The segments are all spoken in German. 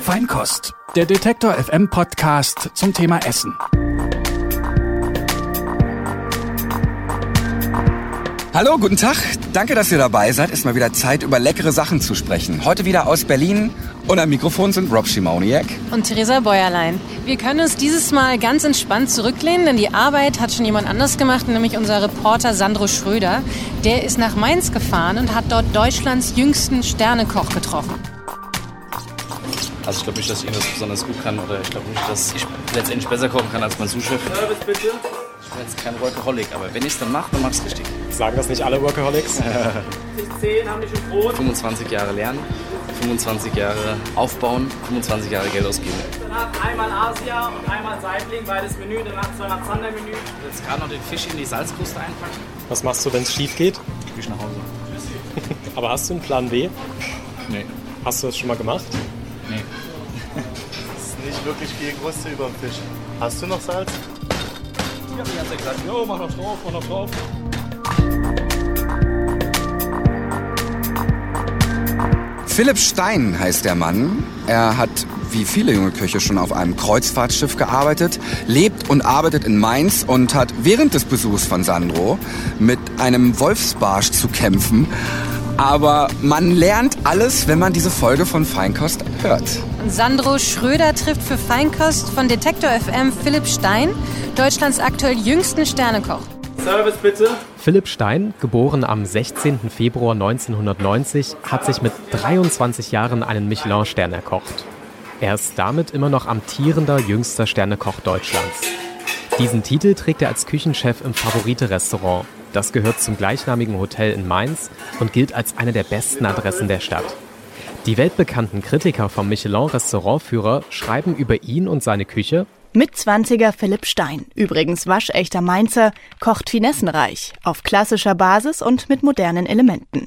Feinkost, der Detektor FM Podcast zum Thema Essen. Hallo, guten Tag. Danke, dass ihr dabei seid. Ist mal wieder Zeit, über leckere Sachen zu sprechen. Heute wieder aus Berlin. Und am Mikrofon sind Rob Schimoniak. Und Theresa Bäuerlein. Wir können uns dieses Mal ganz entspannt zurücklehnen, denn die Arbeit hat schon jemand anders gemacht, nämlich unser Reporter Sandro Schröder. Der ist nach Mainz gefahren und hat dort Deutschlands jüngsten Sternekoch getroffen. Also ich glaube nicht, dass ich irgendwas besonders gut kann oder ich glaube nicht, dass ich letztendlich besser kochen kann als mein Sous-Chef. Service bitte. Ich bin jetzt kein Workaholic, aber wenn ich es dann mache, dann mache ich es richtig. Sagen das nicht alle Workaholics? 10 haben nicht Brot. 25 Jahre lernen, 25 Jahre aufbauen, 25 Jahre Geld ausgeben. Danach einmal Asia und einmal Saibling, beides Menü, danach zweimal Zandermenü. Jetzt gerade noch den Fisch in die Salzkruste einpacken. Was machst du, wenn es schief geht? Ich gehe nach Hause. Aber hast du einen Plan B? Nee. Hast du das schon mal gemacht? Nee. Es ist nicht wirklich viel Kruste über dem Fisch. Hast du noch Salz? Ich habe die ganze Zeit gesagt, jo, mach noch drauf, mach noch drauf. Philipp Stein heißt der Mann. Er hat wie viele junge Köche schon auf einem Kreuzfahrtschiff gearbeitet, lebt und arbeitet in Mainz und hat während des Besuchs von Sandro mit einem Wolfsbarsch zu kämpfen. Aber man lernt alles, wenn man diese Folge von Feinkost hört. Sandro Schröder trifft für Feinkost von Detektor FM Philipp Stein, Deutschlands aktuell jüngsten Sternekoch. Service bitte. Philipp Stein, geboren am 16. Februar 1990, hat sich mit 23 Jahren einen Michelin-Stern erkocht. Er ist damit immer noch amtierender jüngster Sternekoch Deutschlands. Diesen Titel trägt er als Küchenchef im Favorite-Restaurant. Das gehört zum gleichnamigen Hotel in Mainz und gilt als eine der besten Adressen der Stadt. Die weltbekannten Kritiker vom Michelin-Restaurantführer schreiben über ihn und seine Küche, Mitzwanziger Philipp Stein, übrigens waschechter Mainzer, kocht finessenreich, auf klassischer Basis und mit modernen Elementen.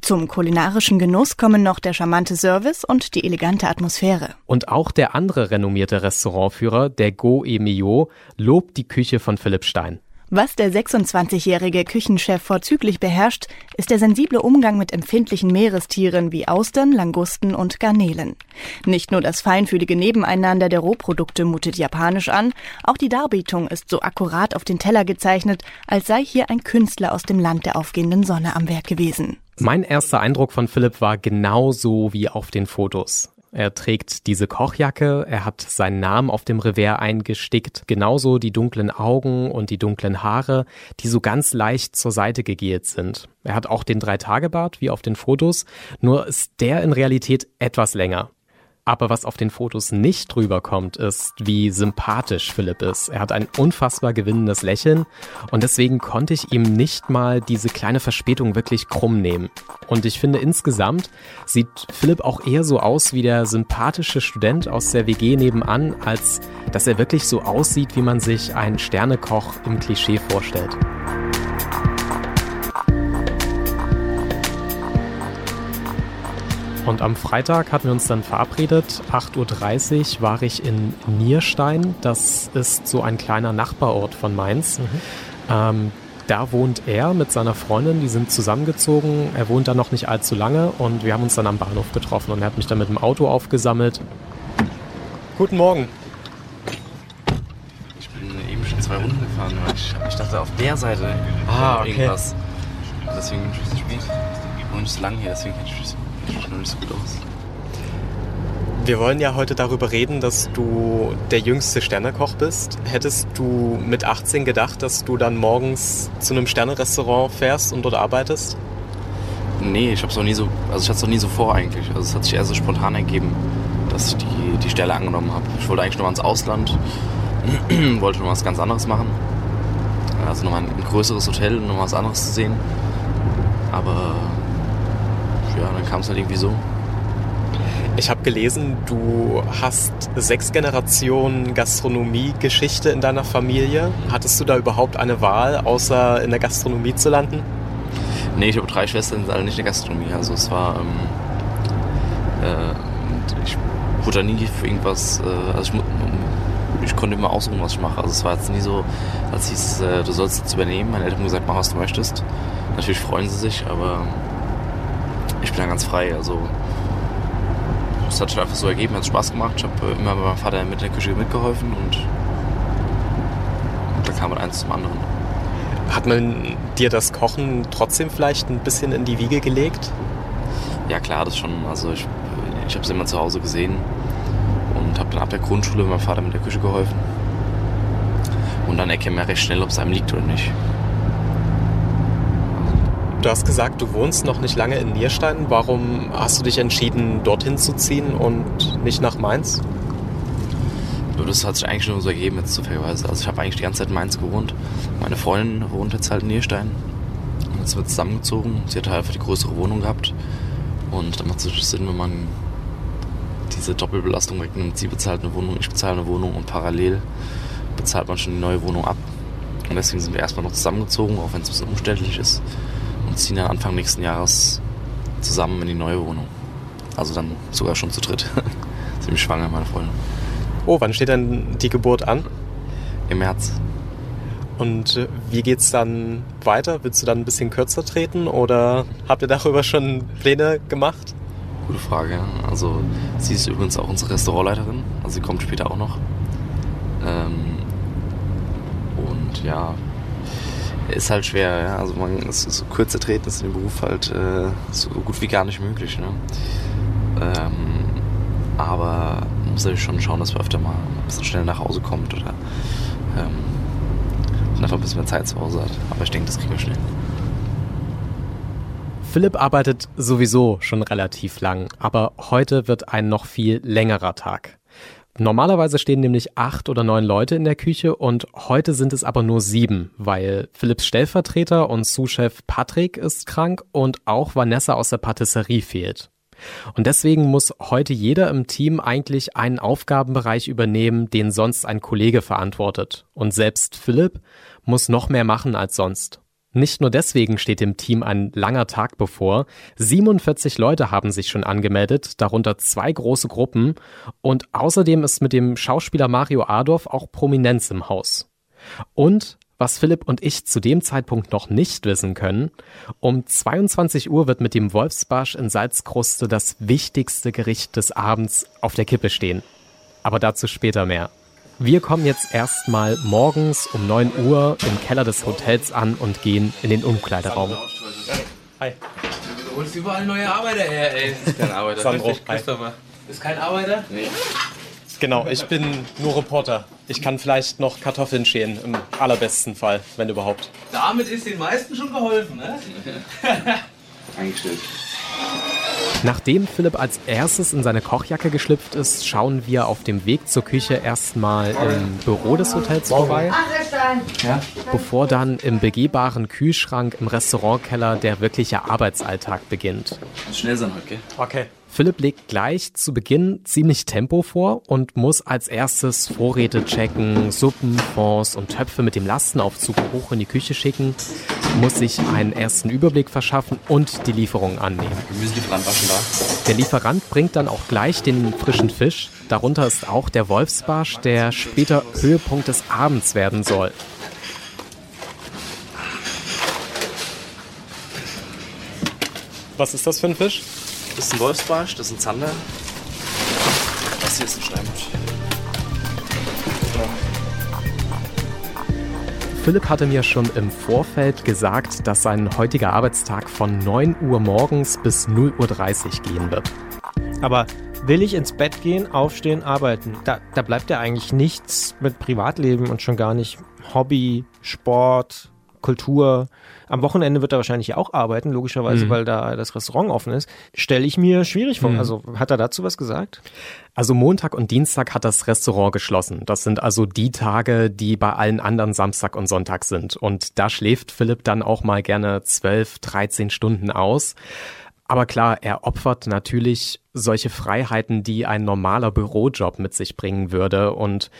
Zum kulinarischen Genuss kommen noch der charmante Service und die elegante Atmosphäre. Und auch der andere renommierte Restaurantführer, der Go Emio, lobt die Küche von Philipp Stein. Was der 26-jährige Küchenchef vorzüglich beherrscht, ist der sensible Umgang mit empfindlichen Meerestieren wie Austern, Langusten und Garnelen. Nicht nur das feinfühlige Nebeneinander der Rohprodukte mutet japanisch an, auch die Darbietung ist so akkurat auf den Teller gezeichnet, als sei hier ein Künstler aus dem Land der aufgehenden Sonne am Werk gewesen. Mein erster Eindruck von Philipp war genauso wie auf den Fotos. Er trägt diese Kochjacke, er hat seinen Namen auf dem Revers eingestickt, genauso die dunklen Augen und die dunklen Haare, die so ganz leicht zur Seite gegelt sind. Er hat auch den Drei-Tage-Bart wie auf den Fotos, nur ist der in Realität etwas länger. Aber was auf den Fotos nicht drüber kommt, ist, wie sympathisch Philipp ist. Er hat ein unfassbar gewinnendes Lächeln und deswegen konnte ich ihm nicht mal diese kleine Verspätung wirklich krumm nehmen. Und ich finde insgesamt sieht Philipp auch eher so aus wie der sympathische Student aus der WG nebenan, als dass er wirklich so aussieht, wie man sich einen Sternekoch im Klischee vorstellt. Und am Freitag hatten wir uns dann verabredet. 8.30 Uhr war ich in Nierstein. Das ist so ein kleiner Nachbarort von Mainz. Mhm. Ähm, da wohnt er mit seiner Freundin, die sind zusammengezogen. Er wohnt da noch nicht allzu lange und wir haben uns dann am Bahnhof getroffen und er hat mich dann mit dem Auto aufgesammelt. Guten Morgen. Ich bin eben schon zwei Runden gefahren, weil ich, ich dachte auf der Seite Ah, okay. irgendwas. Deswegen bin ich so spät. Und nicht so lang hier, deswegen kenne ich noch nicht so gut aus. Wir wollen ja heute darüber reden, dass du der jüngste Sternekoch bist. Hättest du mit 18 gedacht, dass du dann morgens zu einem Sternerestaurant fährst und dort arbeitest? Nee, ich hab's noch nie so, also ich hatte es noch nie so vor eigentlich. Also es hat sich eher so spontan ergeben, dass ich die, die Stelle angenommen habe. Ich wollte eigentlich noch mal ins Ausland, wollte noch was ganz anderes machen. Also nochmal ein größeres Hotel, um noch was anderes zu sehen. Aber ja, dann kam es halt irgendwie so. Ich habe gelesen, du hast sechs Generationen Gastronomie-Geschichte in deiner Familie. Hattest du da überhaupt eine Wahl, außer in der Gastronomie zu landen? Nee, ich habe drei Schwestern, sind alle nicht in der Gastronomie. Also es war, ähm, äh, ich wurde da nie für irgendwas, äh, also ich, mu- ich konnte immer aussuchen, was ich mache. Also es war jetzt nie so, als hieß, äh, du sollst jetzt übernehmen. Meine Eltern haben gesagt, mach was du möchtest. Natürlich freuen sie sich, aber ich bin da ganz frei. Also das hat sich einfach so ergeben, hat Spaß gemacht. Ich habe äh, immer bei meinem Vater mit der Küche mitgeholfen und da kam man eins zum anderen. Hat man dir das Kochen trotzdem vielleicht ein bisschen in die Wiege gelegt? Ja klar, das schon. Also ich, ich habe es immer zu Hause gesehen und habe dann ab der Grundschule meinem Vater mit der Küche geholfen. Und dann erkennt man recht schnell, ob es einem liegt oder nicht. Du hast gesagt, du wohnst noch nicht lange in Nierstein. Warum hast du dich entschieden, dorthin zu ziehen und nicht nach Mainz? Das hat sich eigentlich nur so ergeben, jetzt zufälligerweise. Also ich habe eigentlich die ganze Zeit in Mainz gewohnt. Meine Freundin wohnt jetzt halt in Nierstein. Und jetzt wird zusammengezogen. Sie hat halt einfach die größere Wohnung gehabt. Und da macht es Sinn, wenn man diese Doppelbelastung wegnimmt. Sie bezahlt eine Wohnung, ich bezahle eine Wohnung und parallel bezahlt man schon die neue Wohnung ab. Und deswegen sind wir erstmal noch zusammengezogen, auch wenn es ein bisschen umständlich ist ziehen dann Anfang nächsten Jahres zusammen in die neue Wohnung. Also dann sogar schon zu dritt. Ziemlich schwanger, meine Freundin. Oh, wann steht denn die Geburt an? Im März. Und äh, wie geht's dann weiter? Willst du dann ein bisschen kürzer treten oder habt ihr darüber schon Pläne gemacht? Gute Frage. Also sie ist übrigens auch unsere Restaurantleiterin. Also sie kommt später auch noch. Ähm, und ja, ist halt schwer. Ja? Also man ist so kürzer treten ist in dem Beruf halt äh, so gut wie gar nicht möglich. Ne? Ähm, aber man muss natürlich schon schauen, dass man öfter mal ein bisschen schnell nach Hause kommt oder ähm, einfach ein bisschen mehr Zeit zu Hause hat. Aber ich denke, das kriegen wir schnell. Philipp arbeitet sowieso schon relativ lang, aber heute wird ein noch viel längerer Tag. Normalerweise stehen nämlich acht oder neun Leute in der Küche und heute sind es aber nur sieben, weil Philipps Stellvertreter und Sous-Chef Patrick ist krank und auch Vanessa aus der Patisserie fehlt. Und deswegen muss heute jeder im Team eigentlich einen Aufgabenbereich übernehmen, den sonst ein Kollege verantwortet. Und selbst Philipp muss noch mehr machen als sonst. Nicht nur deswegen steht dem Team ein langer Tag bevor. 47 Leute haben sich schon angemeldet, darunter zwei große Gruppen. Und außerdem ist mit dem Schauspieler Mario Adorf auch Prominenz im Haus. Und was Philipp und ich zu dem Zeitpunkt noch nicht wissen können, um 22 Uhr wird mit dem Wolfsbarsch in Salzkruste das wichtigste Gericht des Abends auf der Kippe stehen. Aber dazu später mehr. Wir kommen jetzt erstmal morgens um 9 Uhr im Keller des Hotels an und gehen in den Umkleideraum. Hi. Du holst überall neue Arbeiter her, ey. Das ist kein Arbeiter. Sandro, Richtig, Christopher. Ist kein Arbeiter? Nee. Genau, ich bin nur Reporter. Ich kann vielleicht noch Kartoffeln schälen, im allerbesten Fall, wenn überhaupt. Damit ist den meisten schon geholfen, ne? Eingestellt. Nachdem Philipp als erstes in seine Kochjacke geschlüpft ist, schauen wir auf dem Weg zur Küche erstmal im Büro des Hotels vorbei, Ja? bevor dann im begehbaren Kühlschrank im Restaurantkeller der wirkliche Arbeitsalltag beginnt. Muss schnell sein heute, gell? Okay. Philipp legt gleich zu Beginn ziemlich Tempo vor und muss als erstes Vorräte checken, Suppen, Fonds und Töpfe mit dem Lastenaufzug hoch in die Küche schicken, muss sich einen ersten Überblick verschaffen und die Lieferung annehmen. Gemüselieferant war schon da. Der Lieferant bringt dann auch gleich den frischen Fisch. Darunter ist auch der Wolfsbarsch, der später Höhepunkt des Abends werden soll. Was ist das für ein Fisch? Das ist ein Wolfsbarsch, das ist ein Zander. Das hier ist ein Steinbusch. Philipp hatte mir schon im Vorfeld gesagt, dass sein heutiger Arbeitstag von 9 Uhr morgens bis 0 Uhr 30 gehen wird. Aber will ich ins Bett gehen, aufstehen, arbeiten? Da, da bleibt ja eigentlich nichts mit Privatleben und schon gar nicht Hobby, Sport, Kultur. Am Wochenende wird er wahrscheinlich auch arbeiten, logischerweise, Mhm. weil da das Restaurant offen ist. Stelle ich mir schwierig vor. Mhm. Also hat er dazu was gesagt? Also Montag und Dienstag hat das Restaurant geschlossen. Das sind also die Tage, die bei allen anderen Samstag und Sonntag sind. Und da schläft Philipp dann auch mal gerne 12, 13 Stunden aus. Aber klar, er opfert natürlich solche Freiheiten, die ein normaler Bürojob mit sich bringen würde. Und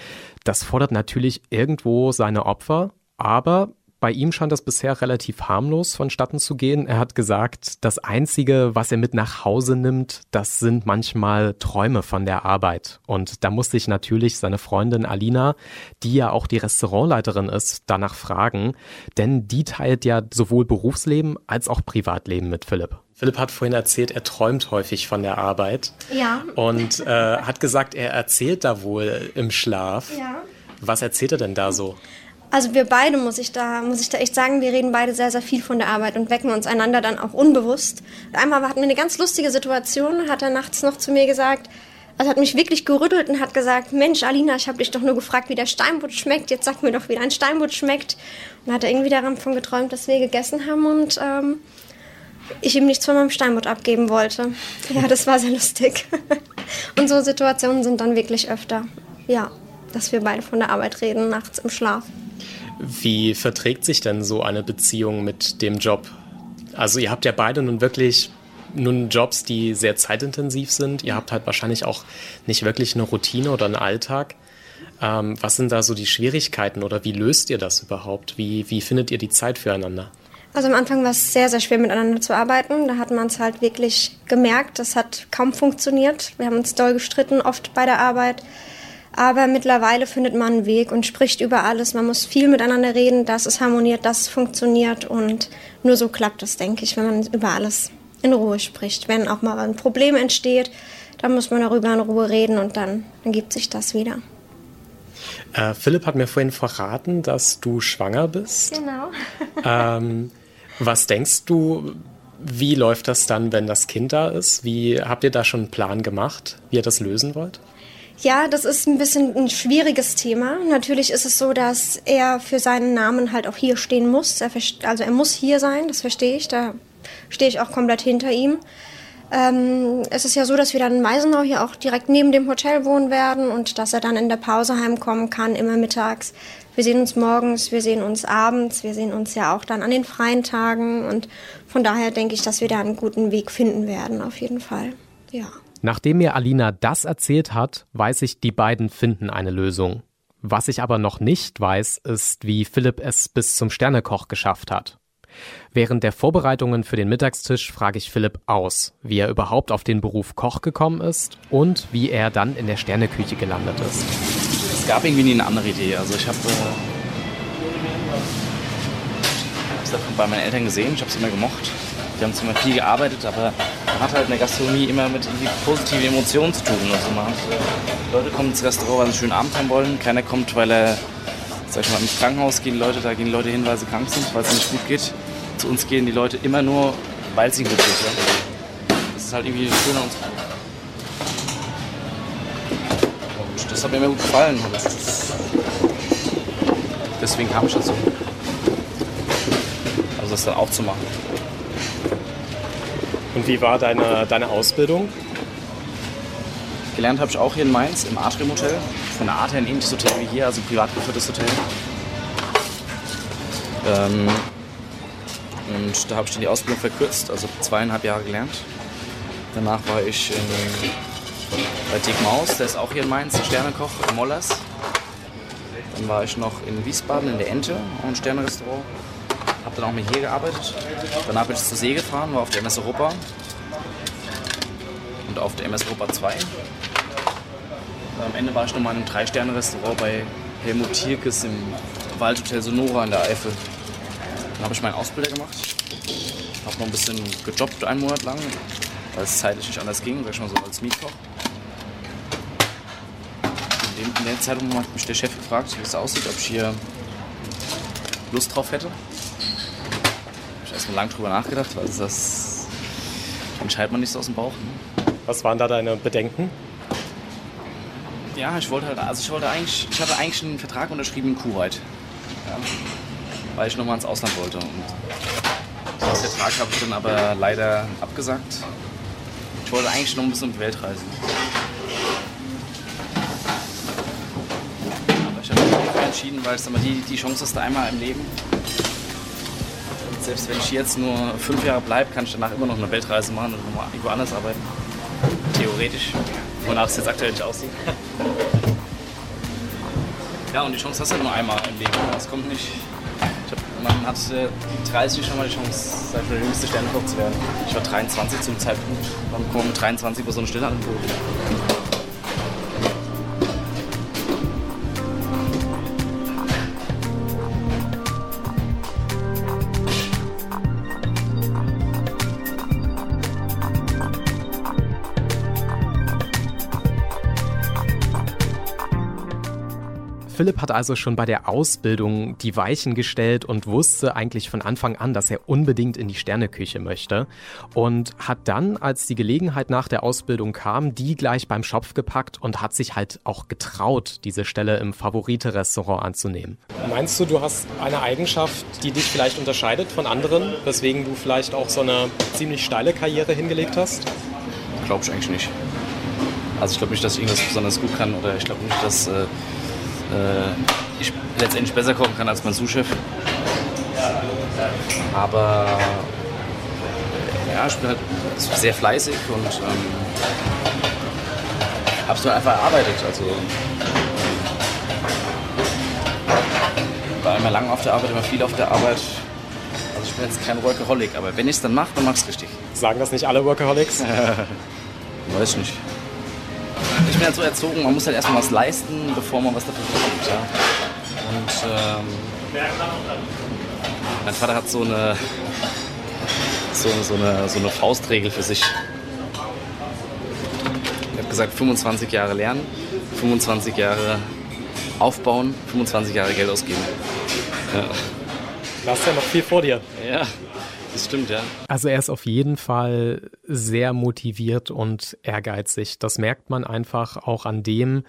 das fordert natürlich irgendwo seine Opfer. Aber bei ihm scheint das bisher relativ harmlos vonstatten zu gehen. Er hat gesagt, das Einzige, was er mit nach Hause nimmt, das sind manchmal Träume von der Arbeit. Und da musste ich natürlich seine Freundin Alina, die ja auch die Restaurantleiterin ist, danach fragen. Denn die teilt ja sowohl Berufsleben als auch Privatleben mit Philipp. Philipp hat vorhin erzählt, er träumt häufig von der Arbeit. Ja. Und äh, hat gesagt, er erzählt da wohl im Schlaf. Ja. Was erzählt er denn da so? Also wir beide, muss ich, da, muss ich da echt sagen, wir reden beide sehr, sehr viel von der Arbeit und wecken uns einander dann auch unbewusst. Einmal hatten wir eine ganz lustige Situation, hat er nachts noch zu mir gesagt, also hat mich wirklich gerüttelt und hat gesagt, Mensch, Alina, ich habe dich doch nur gefragt, wie der Steinbutt schmeckt. Jetzt sag mir doch, wie dein Steinbutt schmeckt. Und hat er irgendwie davon geträumt, dass wir gegessen haben und ähm, ich ihm nichts von meinem Steinbutt abgeben wollte. Ja, das war sehr lustig. und so Situationen sind dann wirklich öfter. Ja, dass wir beide von der Arbeit reden, nachts im Schlaf. Wie verträgt sich denn so eine Beziehung mit dem Job? Also ihr habt ja beide nun wirklich nun Jobs, die sehr zeitintensiv sind. Ihr habt halt wahrscheinlich auch nicht wirklich eine Routine oder einen Alltag. Ähm, was sind da so die Schwierigkeiten oder wie löst ihr das überhaupt? Wie, wie findet ihr die Zeit füreinander? Also am Anfang war es sehr, sehr schwer miteinander zu arbeiten. Da hat man es halt wirklich gemerkt. Das hat kaum funktioniert. Wir haben uns doll gestritten, oft bei der Arbeit. Aber mittlerweile findet man einen Weg und spricht über alles. Man muss viel miteinander reden, dass es harmoniert, dass es funktioniert. Und nur so klappt es, denke ich, wenn man über alles in Ruhe spricht. Wenn auch mal ein Problem entsteht, dann muss man darüber in Ruhe reden und dann, dann gibt sich das wieder. Äh, Philipp hat mir vorhin verraten, dass du schwanger bist. Genau. ähm, was denkst du, wie läuft das dann, wenn das Kind da ist? Wie habt ihr da schon einen Plan gemacht, wie ihr das lösen wollt? Ja, das ist ein bisschen ein schwieriges Thema. Natürlich ist es so, dass er für seinen Namen halt auch hier stehen muss. Er, also er muss hier sein, das verstehe ich. Da stehe ich auch komplett hinter ihm. Ähm, es ist ja so, dass wir dann in Meisenau hier auch direkt neben dem Hotel wohnen werden und dass er dann in der Pause heimkommen kann, immer mittags. Wir sehen uns morgens, wir sehen uns abends, wir sehen uns ja auch dann an den freien Tagen und von daher denke ich, dass wir da einen guten Weg finden werden, auf jeden Fall. Ja. Nachdem mir Alina das erzählt hat, weiß ich, die beiden finden eine Lösung. Was ich aber noch nicht weiß, ist, wie Philipp es bis zum Sternekoch geschafft hat. Während der Vorbereitungen für den Mittagstisch frage ich Philipp aus, wie er überhaupt auf den Beruf Koch gekommen ist und wie er dann in der Sterneküche gelandet ist. Es gab irgendwie nie eine andere Idee. Also ich habe äh, es davon bei meinen Eltern gesehen, ich habe es immer gemocht. Die haben zwar viel gearbeitet, aber man hat halt in der Gastronomie immer mit irgendwie positiven Emotionen zu tun. Also man hat, äh, Leute kommen ins Restaurant, weil sie einen schönen Abend haben wollen. Keiner kommt, weil er, sag ich mal, im Krankenhaus gehen Leute, da gehen Leute hin, weil sie krank sind, weil es nicht gut geht. Zu uns gehen die Leute immer nur, weil sie glücklich sind. Das ist halt irgendwie schön an uns. Und das hat mir immer gut gefallen. Deswegen kam ich dazu. Also das dann auch zu machen. Und wie war deine, deine Ausbildung? Gelernt habe ich auch hier in Mainz im Atrium Hotel. Von der Art her ein ähnliches Hotel wie hier, also ein privat geführtes Hotel. Ähm, und da habe ich dann die Ausbildung verkürzt, also zweieinhalb Jahre gelernt. Danach war ich in, bei Dick Maus, der ist auch hier in Mainz, ein Sternekoch, in Mollers. Dann war ich noch in Wiesbaden in der Ente, auch ein Sternenrestaurant. Habe dann auch mal hier gearbeitet. Danach bin ich zur See gefahren, war auf der MS Europa und auf der MS Europa 2. Am Ende war ich nochmal in einem Drei-Sterne-Restaurant bei Helmut Tierkes im Waldhotel Sonora in der Eifel. Dann habe ich meinen Ausbilder gemacht. Habe noch ein bisschen gejobbt, einen Monat lang, weil es zeitlich nicht anders ging, sag ich mal so als Mietkoch. In, in der Zeit hat mich der Chef gefragt, wie es aussieht, ob ich hier Lust drauf hätte. Erstmal lang drüber nachgedacht, weil das entscheidet man nicht so aus dem Bauch. Ne? Was waren da deine Bedenken? Ja, ich wollte halt, also ich wollte eigentlich, ich hatte eigentlich einen Vertrag unterschrieben in Kuwait. Ja, weil ich nochmal ins Ausland wollte. Und den Vertrag habe ich dann aber leider abgesagt. Ich wollte eigentlich noch ein bisschen um die Welt reisen. Aber ich habe mich entschieden, weil es die, die Chance hast du einmal im Leben. Selbst wenn ich jetzt nur fünf Jahre bleibe, kann ich danach immer noch eine Weltreise machen und nochmal irgendwo anders arbeiten. Theoretisch. Wonach es jetzt aktuell nicht aussieht. Ja, und die Chance hast du nur einmal im Leben. Das kommt nicht. Hab, man hat äh, 30 schon mal die Chance, sag ich mal, der jüngste Sternekoch zu werden. Ich war 23 zum Zeitpunkt. Dann kommen wir mit 23 über so eine Stelle an. Philipp hat also schon bei der Ausbildung die Weichen gestellt und wusste eigentlich von Anfang an, dass er unbedingt in die Sterneküche möchte. Und hat dann, als die Gelegenheit nach der Ausbildung kam, die gleich beim Schopf gepackt und hat sich halt auch getraut, diese Stelle im Favorite-Restaurant anzunehmen. Meinst du, du hast eine Eigenschaft, die dich vielleicht unterscheidet von anderen, weswegen du vielleicht auch so eine ziemlich steile Karriere hingelegt hast? Glaube ich eigentlich nicht. Also ich glaube nicht, dass ich irgendwas besonders gut kann oder ich glaube nicht, dass äh, ich letztendlich besser kochen kann als mein Sous-Chef. Aber ja, ich bin halt sehr fleißig und ähm, habe es nur einfach erarbeitet. Also ähm, war immer lange auf der Arbeit, immer viel auf der Arbeit. Also ich bin jetzt kein Workaholic, aber wenn ich es dann mache, dann es richtig. Sagen das nicht alle Workaholics? Weiß nicht. Ich bin halt so erzogen, man muss halt erstmal was leisten, bevor man was dafür bekommt. Ja. Und ähm, mein Vater hat so eine, so, so, eine, so eine Faustregel für sich. Er hat gesagt, 25 Jahre lernen, 25 Jahre aufbauen, 25 Jahre Geld ausgeben. Ja. Du hast ja noch viel vor dir. Ja, das stimmt, ja. Also er ist auf jeden Fall sehr motiviert und ehrgeizig. Das merkt man einfach auch an dem,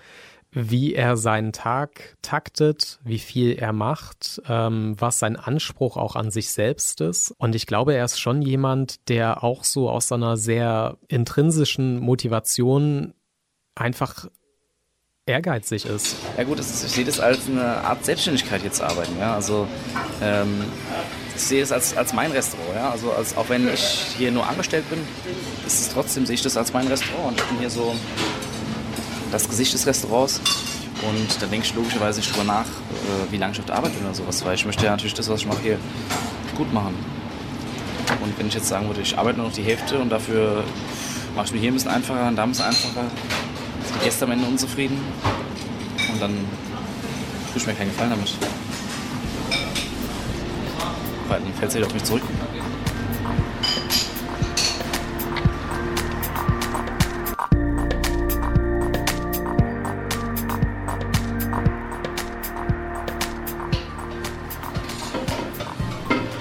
wie er seinen Tag taktet, wie viel er macht, ähm, was sein Anspruch auch an sich selbst ist. Und ich glaube, er ist schon jemand, der auch so aus seiner sehr intrinsischen Motivation einfach ehrgeizig ist. Ja gut, ist, ich sehe das als eine Art Selbstständigkeit jetzt arbeiten. Ja? Also ähm, sehe es als, als mein Restaurant. Ja? Also als, auch wenn ich hier nur angestellt bin, ist es trotzdem sehe ich das als mein Restaurant. Und ich bin hier so das Gesicht des Restaurants. Und dann denke ich logischerweise nicht drüber nach, äh, wie lange ich auf der Arbeit bin oder sowas. Weil ich möchte ja natürlich das, was ich mache, hier gut machen. Und wenn ich jetzt sagen würde, ich arbeite nur noch die Hälfte und dafür mache ich mir hier ein bisschen einfacher und da ein bisschen einfacher, sind die Gäste am Ende unzufrieden. Und dann tue ich mir keinen Gefallen damit. Weil fällt wieder auf mich zurück.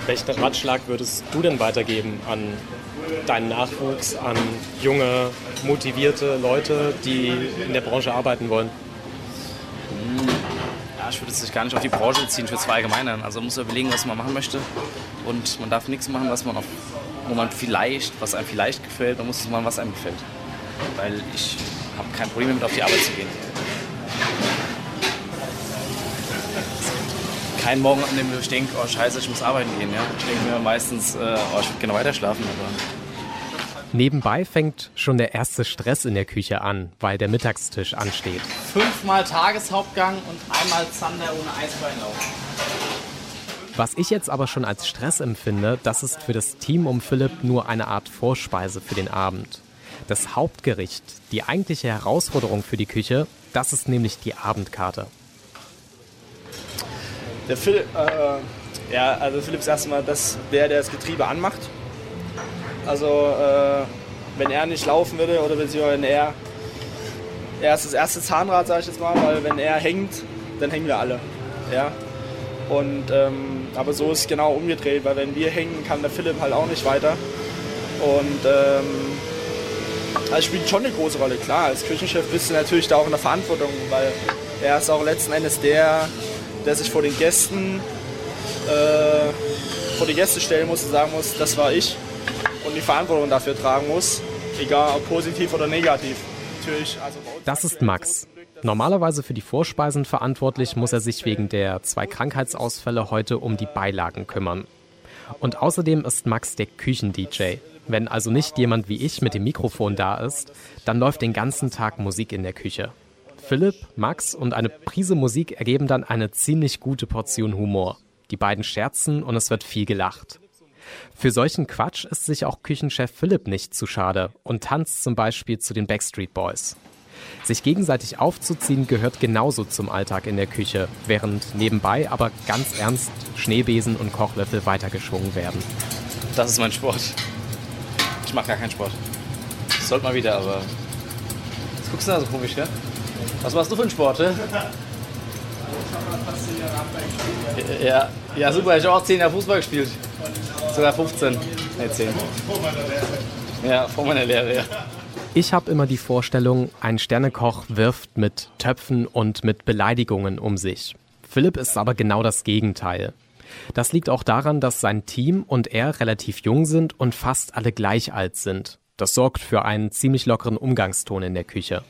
Welchen Ratschlag würdest du denn weitergeben an deinen Nachwuchs, an junge, motivierte Leute, die in der Branche arbeiten wollen? Ich würde es sich gar nicht auf die Branche beziehen, ich würde es verallgemeinern. Also man muss überlegen, was man machen möchte. Und man darf nichts machen, was man auf, wo man vielleicht, was einem vielleicht gefällt, man muss es machen, was einem gefällt. Weil ich habe kein Problem damit, auf die Arbeit zu gehen. Kein Morgen, an dem ich denke, oh scheiße, ich muss arbeiten gehen. Ja? Ich denke mir meistens, äh, oh, ich würde gerne weiter schlafen. Aber Nebenbei fängt schon der erste Stress in der Küche an, weil der Mittagstisch ansteht. Fünfmal Tageshauptgang und einmal Zander ohne Eisbeinlauf. Was ich jetzt aber schon als Stress empfinde, das ist für das Team um Philipp nur eine Art Vorspeise für den Abend. Das Hauptgericht, die eigentliche Herausforderung für die Küche, das ist nämlich die Abendkarte. Der Philipp, äh, ja, also Philipp ist erstmal das, der, der das Getriebe anmacht. Also äh, wenn er nicht laufen würde oder beziehungsweise wenn er, er ist das erste Zahnrad, sage ich jetzt mal, weil wenn er hängt, dann hängen wir alle. Ja? Und, ähm, aber so ist es genau umgedreht, weil wenn wir hängen, kann der Philipp halt auch nicht weiter. Und ähm, also spielt schon eine große Rolle, klar. Als Küchenchef bist du natürlich da auch in der Verantwortung, weil er ist auch letzten Endes der, der sich vor den Gästen äh, vor die Gäste stellen muss und sagen muss, das war ich und die Verantwortung dafür tragen muss, egal ob positiv oder negativ. Natürlich, also Das ist Max. Normalerweise für die Vorspeisen verantwortlich muss er sich wegen der zwei Krankheitsausfälle heute um die Beilagen kümmern. Und außerdem ist Max der Küchen-DJ. Wenn also nicht jemand wie ich mit dem Mikrofon da ist, dann läuft den ganzen Tag Musik in der Küche. Philipp, Max und eine Prise Musik ergeben dann eine ziemlich gute Portion Humor. Die beiden scherzen und es wird viel gelacht. Für solchen Quatsch ist sich auch Küchenchef Philipp nicht zu schade und tanzt zum Beispiel zu den Backstreet Boys. Sich gegenseitig aufzuziehen gehört genauso zum Alltag in der Küche, während nebenbei aber ganz ernst Schneebesen und Kochlöffel weitergeschwungen werden. das ist mein Sport. Ich mache gar keinen Sport. Das sollte mal wieder, aber. Jetzt guckst du da so komisch, gell? Was machst du für einen Sport, hä? Ja, ja super, ich habe auch 10 Jahre Fußball gespielt. Sogar 15. Nee, 10. Ja, vor meiner Lehre, ja. Ich habe immer die Vorstellung, ein Sternekoch wirft mit Töpfen und mit Beleidigungen um sich. Philipp ist aber genau das Gegenteil. Das liegt auch daran, dass sein Team und er relativ jung sind und fast alle gleich alt sind. Das sorgt für einen ziemlich lockeren Umgangston in der Küche.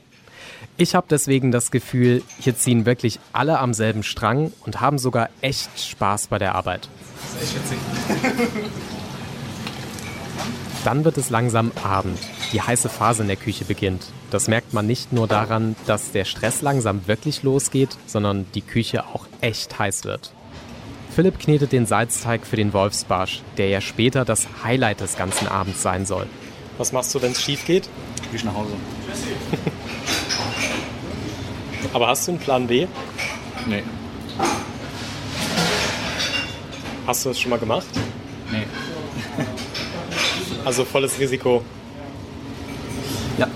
Ich habe deswegen das Gefühl, hier ziehen wirklich alle am selben Strang und haben sogar echt Spaß bei der Arbeit. Das ist echt witzig. Dann wird es langsam Abend. Die heiße Phase in der Küche beginnt. Das merkt man nicht nur daran, dass der Stress langsam wirklich losgeht, sondern die Küche auch echt heiß wird. Philipp knetet den Salzteig für den Wolfsbarsch, der ja später das Highlight des ganzen Abends sein soll. Was machst du, wenn es schief geht? Ich nach Hause. Aber hast du einen Plan B? Nee. Hast du das schon mal gemacht? Nee. Also volles Risiko. Ja.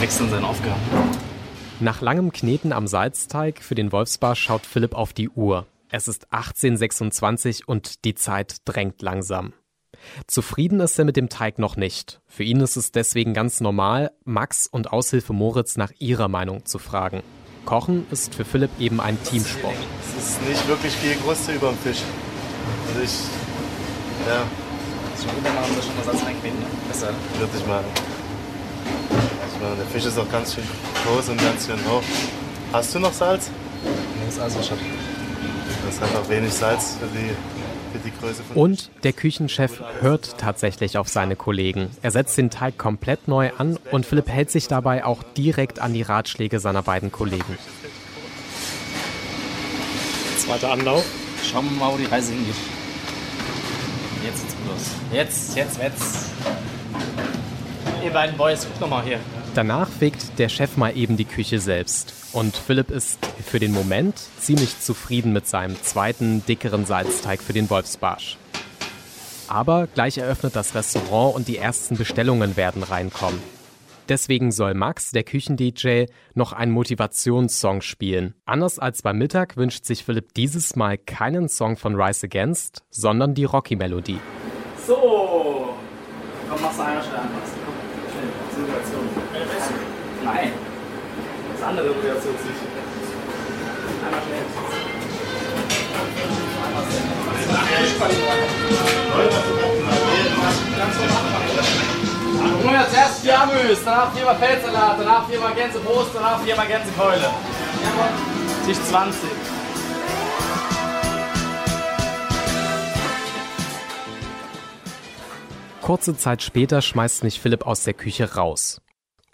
Wechseln seine Aufgaben. Nach langem Kneten am Salzteig für den Wolfsbar schaut Philipp auf die Uhr. Es ist 18.26 und die Zeit drängt langsam. Zufrieden ist er mit dem Teig noch nicht. Für ihn ist es deswegen ganz normal, Max und Aushilfe Moritz nach ihrer Meinung zu fragen. Kochen ist für Philipp eben ein Teamsport. Es ist nicht wirklich viel Kruste über dem Fisch. Also ich, ja, Schon wieder machen wir schon mal Salz reinkneten, ne? Besser. würde ich machen. Ich meine, der Fisch ist auch ganz schön groß und ganz schön hoch. Hast du noch Salz? Nee, ist alles, hab. Das ist einfach wenig Salz für die, für die Größe von Und der Küchenchef hört tatsächlich auf seine Kollegen. Er setzt den Teig komplett neu an und Philipp hält sich dabei auch direkt an die Ratschläge seiner beiden Kollegen. Zweiter Anlauf. Schauen wir mal, wo die Reise hingeht. Jetzt sieht's gut aus. Jetzt, jetzt, jetzt. Ihr beiden Boys, guckt nochmal hier. Danach fegt der Chef mal eben die Küche selbst. Und Philipp ist für den Moment ziemlich zufrieden mit seinem zweiten, dickeren Salzteig für den Wolfsbarsch. Aber gleich eröffnet das Restaurant und die ersten Bestellungen werden reinkommen. Deswegen soll Max, der Küchen-DJ, noch einen Motivationssong spielen. Anders als beim Mittag wünscht sich Philipp dieses Mal keinen Song von Rise Against, sondern die Rocky-Melodie. So. Komm, machst du einmal schnell anpassen. Komm, schnell. Situation. Nein. Das andere Situation sich. Einmal schnell. Nur jetzt erst vier Amüs, danach viermal Feldsalat, danach viermal Gänsebrust, danach viermal Gänsekeule. Tisch 20. Kurze Zeit später schmeißt mich Philipp aus der Küche raus.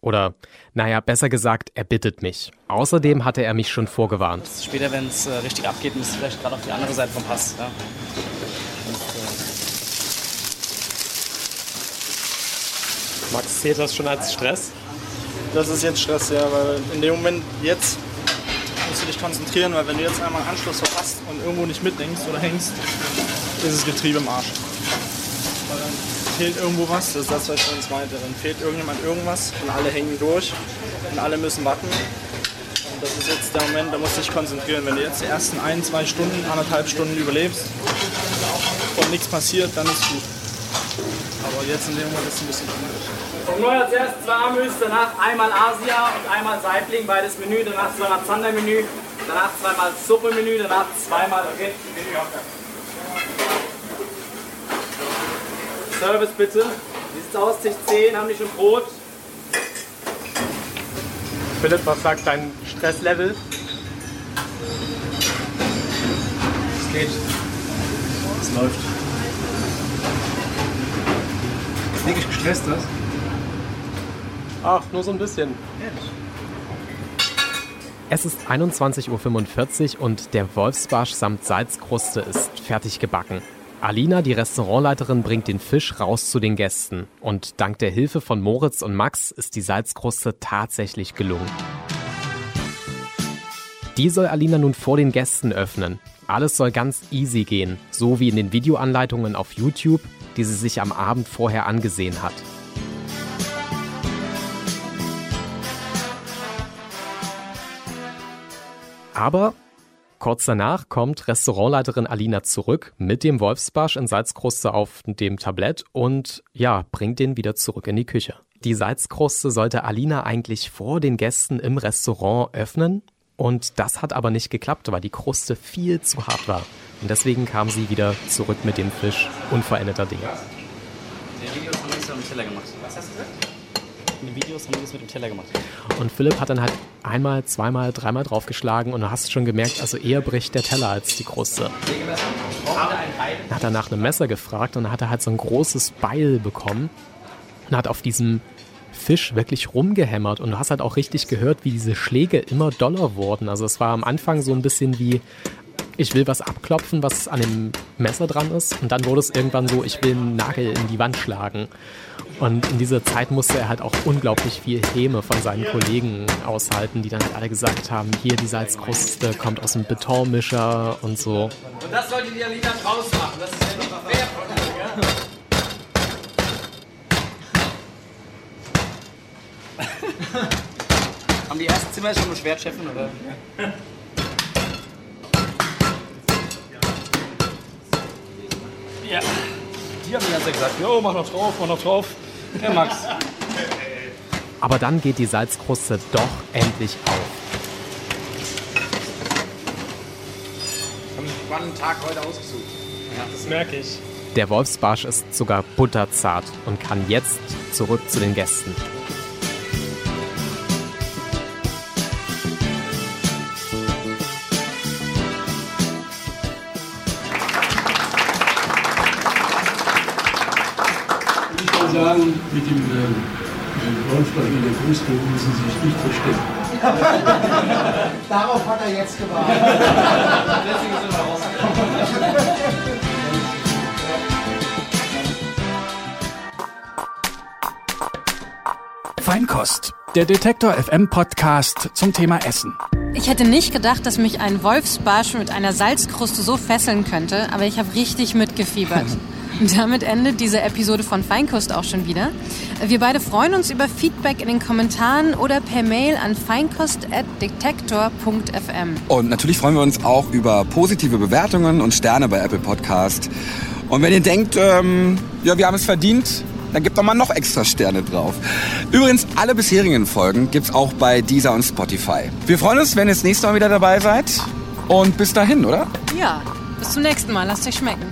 Oder, naja, besser gesagt, er bittet mich. Außerdem hatte er mich schon vorgewarnt. Später, wenn es äh, richtig abgeht, müsst ihr vielleicht gerade auf die andere Seite vom Pass. Ja. Max, zählt das schon als Stress? Das ist jetzt Stress, ja, weil in dem Moment jetzt musst du dich konzentrieren, weil wenn du jetzt einmal einen Anschluss verpasst und irgendwo nicht mitdenkst oder hängst, ist das Getriebe im Arsch. Weil dann fehlt irgendwo was, das ist das, was ich uns meinte. Dann fehlt irgendjemand irgendwas und alle hängen durch und alle müssen warten. Und das ist jetzt der Moment, da musst du dich konzentrieren. Wenn du jetzt die ersten ein, zwei Stunden, anderthalb Stunden überlebst und nichts passiert, dann ist gut. Aber jetzt in dem Moment ist es ein bisschen schwierig. Und nur als erstes zwei Amüs, danach einmal Asia und einmal Saibling, beides Menü, danach zweimal Zandermenü, danach zweimal Suppe-Menü, danach zweimal okay, Menü Hocker. Service bitte. Wie sieht's aus? Tisch 10, haben die schon Brot? Philipp, was sagt dein Stresslevel? Es geht. Es läuft. Ist wirklich gestresst, das? Ach, nur so ein bisschen. Es ist 21.45 Uhr und der Wolfsbarsch samt Salzkruste ist fertig gebacken. Alina, die Restaurantleiterin, bringt den Fisch raus zu den Gästen. Und dank der Hilfe von Moritz und Max ist die Salzkruste tatsächlich gelungen. Die soll Alina nun vor den Gästen öffnen. Alles soll ganz easy gehen, so wie in den Videoanleitungen auf YouTube, die sie sich am Abend vorher angesehen hat. Aber Kurz danach kommt Restaurantleiterin Alina zurück mit dem Wolfsbarsch in Salzkruste auf dem Tablett und ja, bringt den wieder zurück in die Küche. Die Salzkruste sollte Alina eigentlich vor den Gästen im Restaurant öffnen und das hat aber nicht geklappt, weil die Kruste viel zu hart war. Und deswegen kam sie wieder zurück mit dem Fisch unveränderter Dinge. Videos haben wir mit Teller gemacht. Was hast du gesagt? Videos das mit dem Teller gemacht. Und Philipp hat dann halt einmal, zweimal, dreimal draufgeschlagen und du hast schon gemerkt, also eher bricht der Teller als die Kruste. Dann hat er nach einem Messer gefragt und dann hat er halt so ein großes Beil bekommen und hat auf diesem Fisch wirklich rumgehämmert und du hast halt auch richtig gehört, wie diese Schläge immer doller wurden. Also es war am Anfang so ein bisschen wie, ich will was abklopfen, was an dem Messer dran ist und dann wurde es irgendwann so, ich will einen Nagel in die Wand schlagen. Und in dieser Zeit musste er halt auch unglaublich viel Häme von seinen Kollegen aushalten, die dann halt alle gesagt haben, hier die Salzkruste kommt aus dem Betonmischer und so. Und das sollte die Alina draus machen. Das ist ja nicht fair von dir, gell? Haben die ersten Zimmer schon beschwert, Chefin, oder? Ja. Die haben die ganze Zeit gesagt, jo, mach noch drauf, mach noch drauf. Der Max. Aber dann geht die Salzkruste doch endlich auf. Haben einen spannenden Tag heute ausgesucht. Ja, das merke ich. Der Wolfsbarsch ist sogar butterzart und kann jetzt zurück zu den Gästen. Der Kruste müssen Sie sich nicht verstecken. Darauf hat er jetzt gewartet. Deswegen sind wir rausgekommen. Feinkost, der Detektor FM Podcast zum Thema Essen. Ich hätte nicht gedacht, dass mich ein Wolfsbarsch mit einer Salzkruste so fesseln könnte, aber ich habe richtig mitgefiebert. Damit endet diese Episode von Feinkost auch schon wieder. Wir beide freuen uns über Feedback in den Kommentaren oder per Mail an feinkost.detektor.fm. Und natürlich freuen wir uns auch über positive Bewertungen und Sterne bei Apple Podcast. Und wenn ihr denkt, ähm, ja, wir haben es verdient, dann gebt doch mal noch extra Sterne drauf. Übrigens, alle bisherigen Folgen gibt's auch bei Deezer und Spotify. Wir freuen uns, wenn ihr das nächste Mal wieder dabei seid. Und bis dahin, oder? Ja, bis zum nächsten Mal. Lasst euch schmecken.